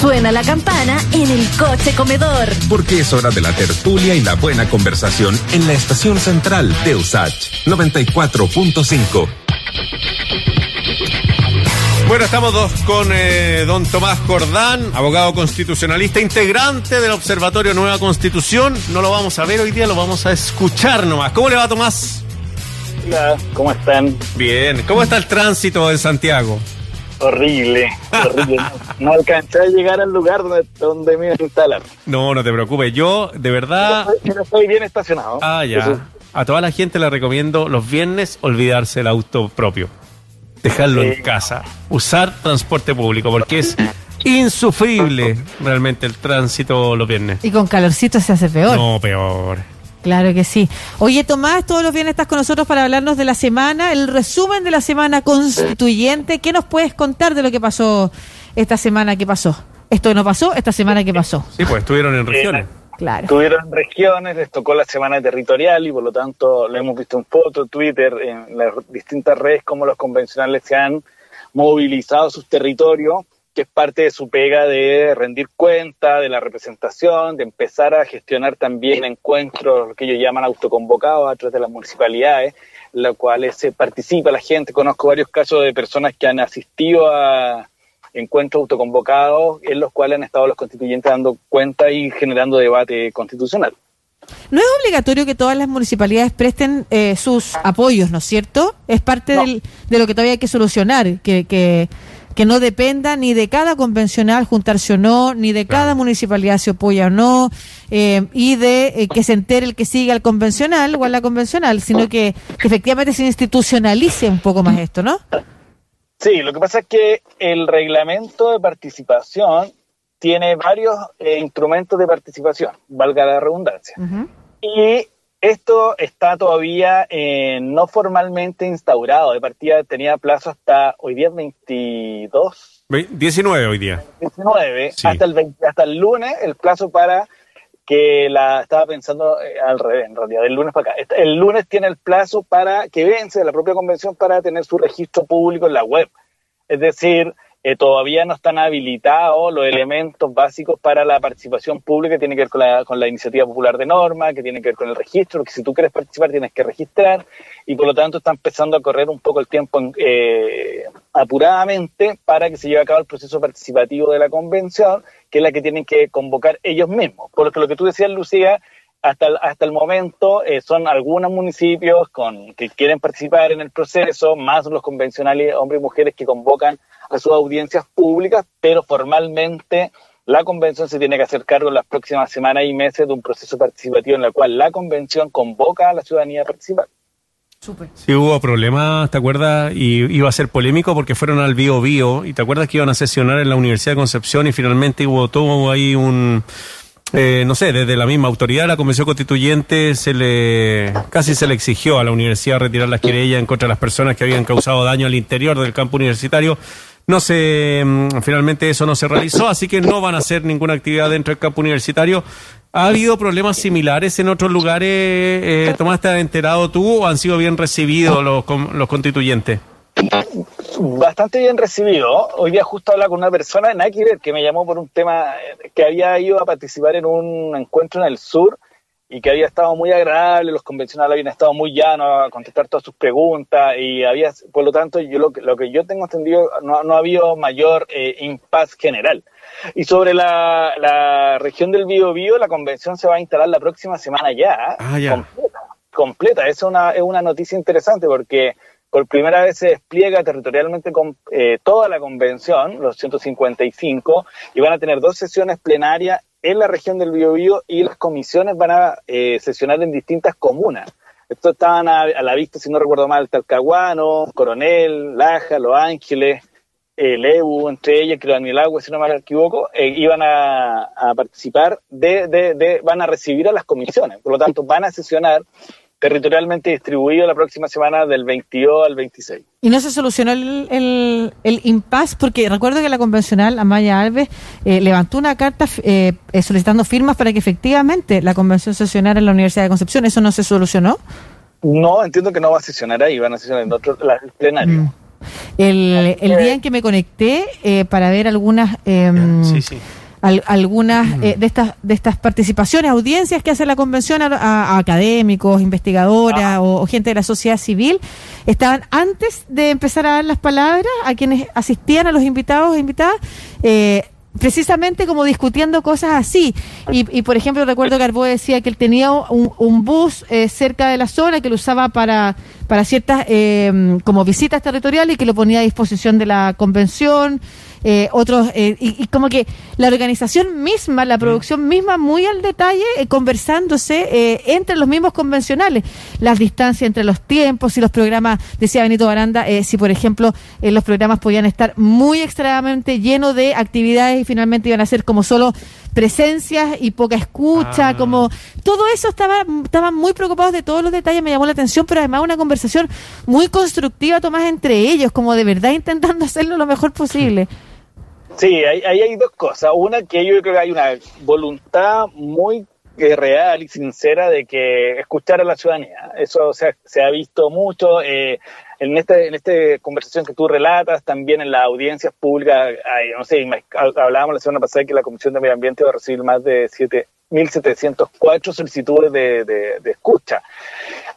Suena la campana en el coche comedor. Porque es hora de la tertulia y la buena conversación en la estación central de USACH 94.5. Bueno, estamos dos con eh, don Tomás Jordán, abogado constitucionalista, integrante del Observatorio Nueva Constitución. No lo vamos a ver hoy día, lo vamos a escuchar nomás. ¿Cómo le va, Tomás? Hola, ¿cómo están? Bien. ¿Cómo está el tránsito en Santiago? Horrible, horrible. No, alcancé a llegar al lugar donde, donde me iban a instalar. No, no te preocupes. Yo, de verdad... Pero estoy bien estacionado. Ah, ya. A toda la gente le recomiendo los viernes olvidarse el auto propio dejarlo en casa, usar transporte público, porque es insufrible realmente el tránsito los viernes. Y con calorcito se hace peor. No, peor. Claro que sí. Oye, Tomás, todos los viernes estás con nosotros para hablarnos de la semana, el resumen de la semana constituyente. ¿Qué nos puedes contar de lo que pasó esta semana que pasó? Esto no pasó, esta semana que pasó. Sí, pues estuvieron en regiones. Claro. Tuvieron regiones, les tocó la semana territorial y por lo tanto lo hemos visto en foto, Twitter, en las distintas redes, como los convencionales se han movilizado sus territorios, que es parte de su pega de rendir cuenta, de la representación, de empezar a gestionar también encuentros, que ellos llaman autoconvocados a través de las municipalidades, en los cuales se participa la gente. Conozco varios casos de personas que han asistido a encuentros autoconvocados en los cuales han estado los constituyentes dando cuenta y generando debate constitucional. No es obligatorio que todas las municipalidades presten eh, sus apoyos, ¿no es cierto? Es parte del, de lo que todavía hay que solucionar, que, que, que, no dependa ni de cada convencional juntarse o no, ni de cada municipalidad se apoya o no, eh, y de eh, que se entere el que siga al convencional o a la convencional, sino que, que efectivamente se institucionalice un poco más esto, ¿no? Sí, lo que pasa es que el reglamento de participación tiene varios eh, instrumentos de participación, valga la redundancia. Y esto está todavía eh, no formalmente instaurado. De partida tenía plazo hasta hoy día 22. 19 hoy día. 19, hasta, el hasta el lunes el plazo para que la estaba pensando eh, al revés, en realidad, del lunes para acá. El lunes tiene el plazo para que vence la propia convención para tener su registro público en la web. Es decir, eh, todavía no están habilitados los elementos básicos para la participación pública que tiene que ver con la, con la iniciativa popular de norma, que tiene que ver con el registro, que si tú quieres participar tienes que registrar y por lo tanto está empezando a correr un poco el tiempo eh, apuradamente para que se lleve a cabo el proceso participativo de la convención, que es la que tienen que convocar ellos mismos. Por lo que lo que tú decías, Lucía, hasta el, hasta el momento eh, son algunos municipios con, que quieren participar en el proceso, más los convencionales hombres y mujeres que convocan a sus audiencias públicas, pero formalmente la convención se tiene que hacer cargo en las próximas semanas y meses de un proceso participativo en el cual la convención convoca a la ciudadanía a participar. Super. Sí, hubo problemas, ¿te acuerdas? Y iba a ser polémico porque fueron al Bio Bio y te acuerdas que iban a sesionar en la Universidad de Concepción y finalmente hubo todo ahí un eh, no sé, desde la misma autoridad, la Convención Constituyente, se le casi se le exigió a la universidad retirar las querellas en contra de las personas que habían causado daño al interior del campo universitario. No se, mm, finalmente eso no se realizó, así que no van a hacer ninguna actividad dentro del campo universitario. ¿Ha habido problemas similares en otros lugares? Eh, Tomás, ¿te has enterado tú o han sido bien recibidos los, los constituyentes? Bastante bien recibido. Hoy día justo hablaba con una persona, nada que ver, que me llamó por un tema que había ido a participar en un encuentro en el sur y que había estado muy agradable, los convencionales habían estado muy llanos a contestar todas sus preguntas y había, por lo tanto, yo lo, lo que yo tengo entendido, no, no ha habido mayor eh, impas general. Y sobre la, la región del Bío Bío, la convención se va a instalar la próxima semana ya, ah, ya. completa. completa. Es una, es una noticia interesante porque por primera vez se despliega territorialmente con eh, toda la convención, los 155, y van a tener dos sesiones plenarias en la región del Biobío y las comisiones van a eh, sesionar en distintas comunas. Estos estaban a, a, la vista, si no recuerdo mal, Talcahuano, Coronel, Laja, Los Ángeles, eh, Lebu, entre ellas, creo Agua, si no me equivoco, eh, iban a, a participar de, de, de, van a recibir a las comisiones. Por lo tanto, van a sesionar territorialmente distribuido la próxima semana del 22 al 26. ¿Y no se solucionó el, el, el impasse? Porque recuerdo que la convencional, Amaya Alves, eh, levantó una carta eh, solicitando firmas para que efectivamente la convención sesionara en la Universidad de Concepción. ¿Eso no se solucionó? No, entiendo que no va a sesionar ahí, van a sesionar en otro, la, el plenario. Mm. El, el día en que me conecté eh, para ver algunas... em, Sí, sí. Al- algunas eh, de estas de estas participaciones, audiencias que hace la convención a, a- a académicos, investigadoras o, o gente de la sociedad civil, estaban antes de empezar a dar las palabras a quienes asistían, a los invitados e invitadas, eh, precisamente como discutiendo cosas así. Y, y, por ejemplo, recuerdo que Arbó decía que él tenía un, un bus eh, cerca de la zona que lo usaba para, para ciertas eh, como visitas territoriales y que lo ponía a disposición de la convención. eh, otros eh, y, y como que la organización misma, la producción misma, muy al detalle, eh, conversándose eh, entre los mismos convencionales, las distancias entre los tiempos, si los programas, decía Benito Baranda, eh, si por ejemplo los programas podían estar muy extremadamente llenos de actividades y finalmente iban a ser como solo presencias y poca escucha, Ah. como todo eso estaba estaban muy preocupados de todos los detalles, me llamó la atención, pero además una conversación muy constructiva, Tomás, entre ellos, como de verdad intentando hacerlo lo mejor posible. Sí, ahí, ahí hay dos cosas. Una, que yo creo que hay una voluntad muy eh, real y sincera de que escuchar a la ciudadanía. Eso se ha, se ha visto mucho. eh, en este en esta conversación que tú relatas, también en las audiencias públicas, hay, no sé, hablábamos la semana pasada que la Comisión de Medio Ambiente va a recibir más de 7.704 solicitudes de, de, de escucha.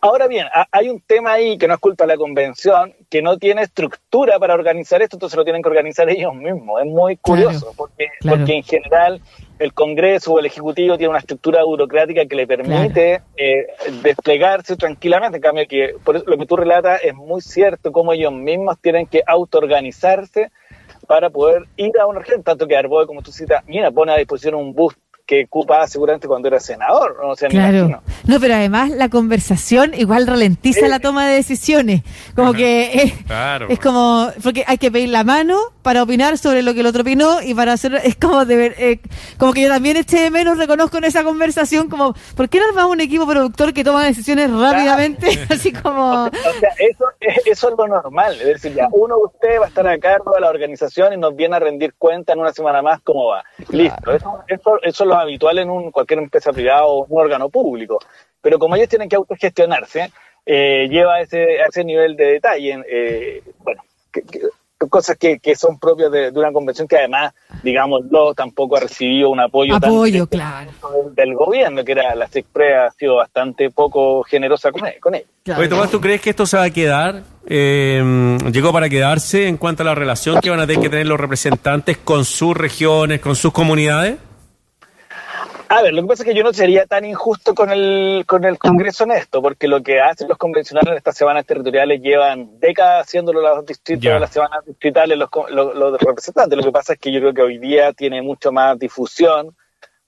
Ahora bien, ha- hay un tema ahí que no es culpa de la convención, que no tiene estructura para organizar esto, entonces lo tienen que organizar ellos mismos. Es muy curioso, Claro, porque, claro. porque en general el Congreso o el Ejecutivo tiene una estructura burocrática que le permite eh, desplegarse tranquilamente. En cambio, que por eso lo que tú relatas es muy cierto, cómo ellos mismos tienen que autoorganizarse para poder ir a una región, tanto que Arboe, como tú citas, mira, pone a disposición un bus que ocupaba seguramente cuando era senador, o sea, Claro. No, pero además la conversación igual ralentiza Eh. la toma de decisiones. Como que es, Claro. es como, porque hay que pedir la mano para opinar sobre lo que el otro opinó y para hacer, es como de ver, eh, como que yo también eché de menos, reconozco en esa conversación, como, ¿por qué no armamos un equipo productor que toma decisiones rápidamente? Así como, O sea, eso, es- eso es lo normal. Es decir, ya uno de ustedes va a estar a cargo de la organización y nos viene a rendir cuenta en una semana más cómo va. Listo. Eso, eso, eso es lo habitual en un, cualquier empresa privada o un órgano público. Pero como ellos tienen que autogestionarse, eh, lleva a ese, a ese nivel de detalle. eh, bueno, que- que- cosas que, que son propias de, de una convención que además, digámoslo, tampoco ha recibido un apoyo, apoyo, claro. del, del gobierno, que era la SECPRE ha sido bastante poco generosa con él. Con él. claro. Oye, Tomás, ¿tú crees que esto se va a quedar? Eh, ¿Llegó para quedarse en cuanto a la relación que van a tener que tener los representantes con sus regiones, con sus comunidades? A ver, lo que pasa es que yo no sería tan injusto con el, con el Congreso en esto, porque lo que hacen los convencionales en estas semanas territoriales llevan décadas haciéndolo los distritos de las semanas distritales, los, los, los representantes. Lo que pasa es que yo creo que hoy día tiene mucho más difusión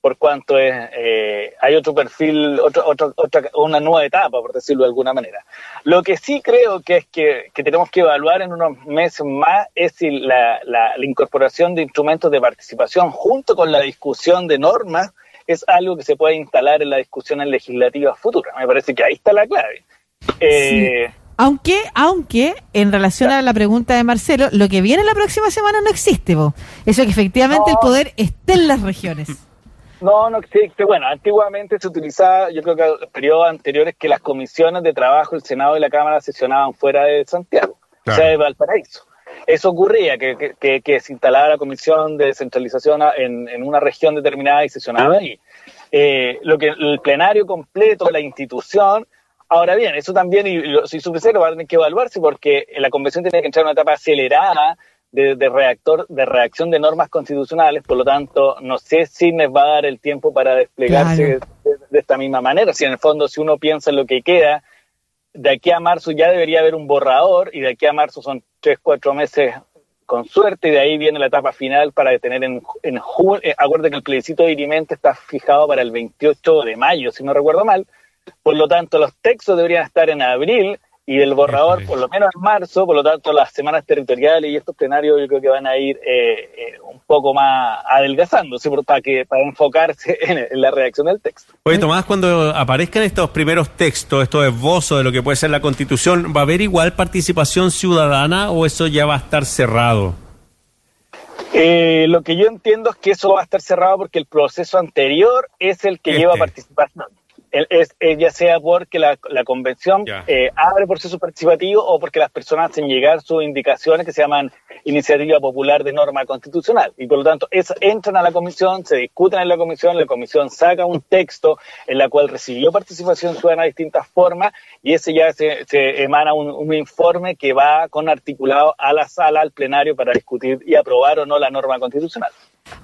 por cuanto es, eh, hay otro perfil, otro, otro, otra, una nueva etapa, por decirlo de alguna manera. Lo que sí creo que es que, que tenemos que evaluar en unos meses más es si la, la, la incorporación de instrumentos de participación junto con la discusión de normas es algo que se puede instalar en la discusión en legislativas futuras. Me parece que ahí está la clave. Eh, Aunque, aunque, en relación a la pregunta de Marcelo, lo que viene la próxima semana no existe, po. Eso que efectivamente el poder esté en las regiones. No, no existe. Bueno, antiguamente se utilizaba, yo creo que en periodos anteriores, que las comisiones de trabajo, el Senado y la Cámara sesionaban fuera de Santiago, Claro. o sea, de Valparaíso. Eso ocurría, que, que, que- que se instalaba la comisión de descentralización en, en una región determinada y sesionaba ahí. Eh, lo que el plenario completo, la institución. Ahora bien, eso también, y lo- si supe lo van a tener que evaluarse porque la convención tiene que entrar en una etapa acelerada de, de reactor, de reacción de normas constitucionales, por lo tanto, no sé si les va a dar el tiempo para desplegarse Claro. de, de esta misma manera. Si en el fondo, si uno piensa en lo que queda, de aquí a marzo ya debería haber un borrador y de aquí a marzo son tres, cuatro meses con suerte y de ahí viene la etapa final para tener en, en junio, acuérdate que el plebiscito de dirimente está fijado para el 28 de mayo, si no recuerdo mal, por lo tanto los textos deberían estar en abril y del borrador por lo menos en marzo, por lo tanto las semanas territoriales y estos plenarios yo creo que van a ir eh, eh, un poco más adelgazándose para, que, para enfocarse en, en la redacción del texto. Oye, Tomás, cuando aparezcan estos primeros textos, estos esbozos de lo que puede ser la Constitución, ¿va a haber igual participación ciudadana o eso ya va a estar cerrado? Eh, lo que yo entiendo es que eso va a estar cerrado porque el proceso anterior es el que Este. lleva participación. Es, ya sea porque la, convención eh, abre proceso participativo o porque las personas hacen llegar sus indicaciones que se llaman iniciativa popular de norma constitucional. Y por lo tanto, entran a la comisión, se discuten en la comisión, la comisión saca un texto en la cual recibió participación ciudadana de distintas formas y ese ya se, emana un, informe que va con articulado a la sala, al plenario, para discutir y aprobar o no la norma constitucional.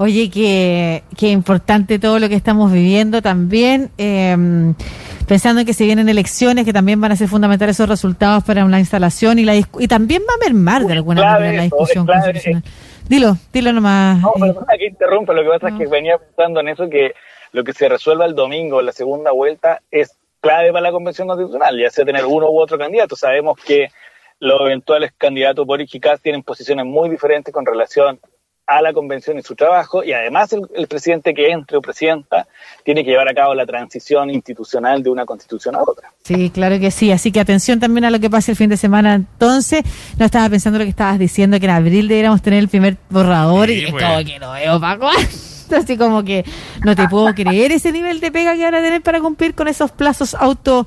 Oye, qué, qué importante todo lo que estamos viviendo también. Em, pensando en que se vienen elecciones que también van a ser fundamentales esos resultados para una instalación y la y también va a mermar de alguna manera la discusión constitucional. Dilo, dilo nomás. No, perdona que interrumpa, lo que pasa es que venía pensando en eso que lo que se resuelva el domingo, la segunda vuelta, es clave para la convención constitucional, ya sea tener uno u otro candidato. Sabemos que los eventuales candidatos Boris y Kass tienen posiciones muy diferentes con relación a la convención y su trabajo, y además el, presidente que entre o presidenta tiene que llevar a cabo la transición institucional de una constitución a otra. Sí, claro que sí, así que atención también a lo que pase el fin de semana. Entonces, no estaba pensando lo que estabas diciendo, que en abril deberíamos tener el primer borrador, y es pues. como que no veo para Así como que no te puedo creer ese nivel de pega que van a tener para cumplir con esos plazos auto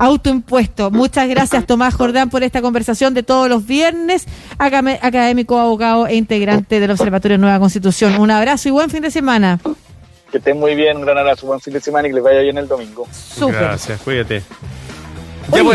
autoimpuestos. Muchas gracias, Tomás Jordán, por esta conversación de todos los viernes. Académico, abogado e integrante del Observatorio Nueva Constitución. Un abrazo y buen fin de semana. Que estén muy bien, un gran abrazo, buen fin de semana y que les vaya bien el domingo. Gracias, cuídate.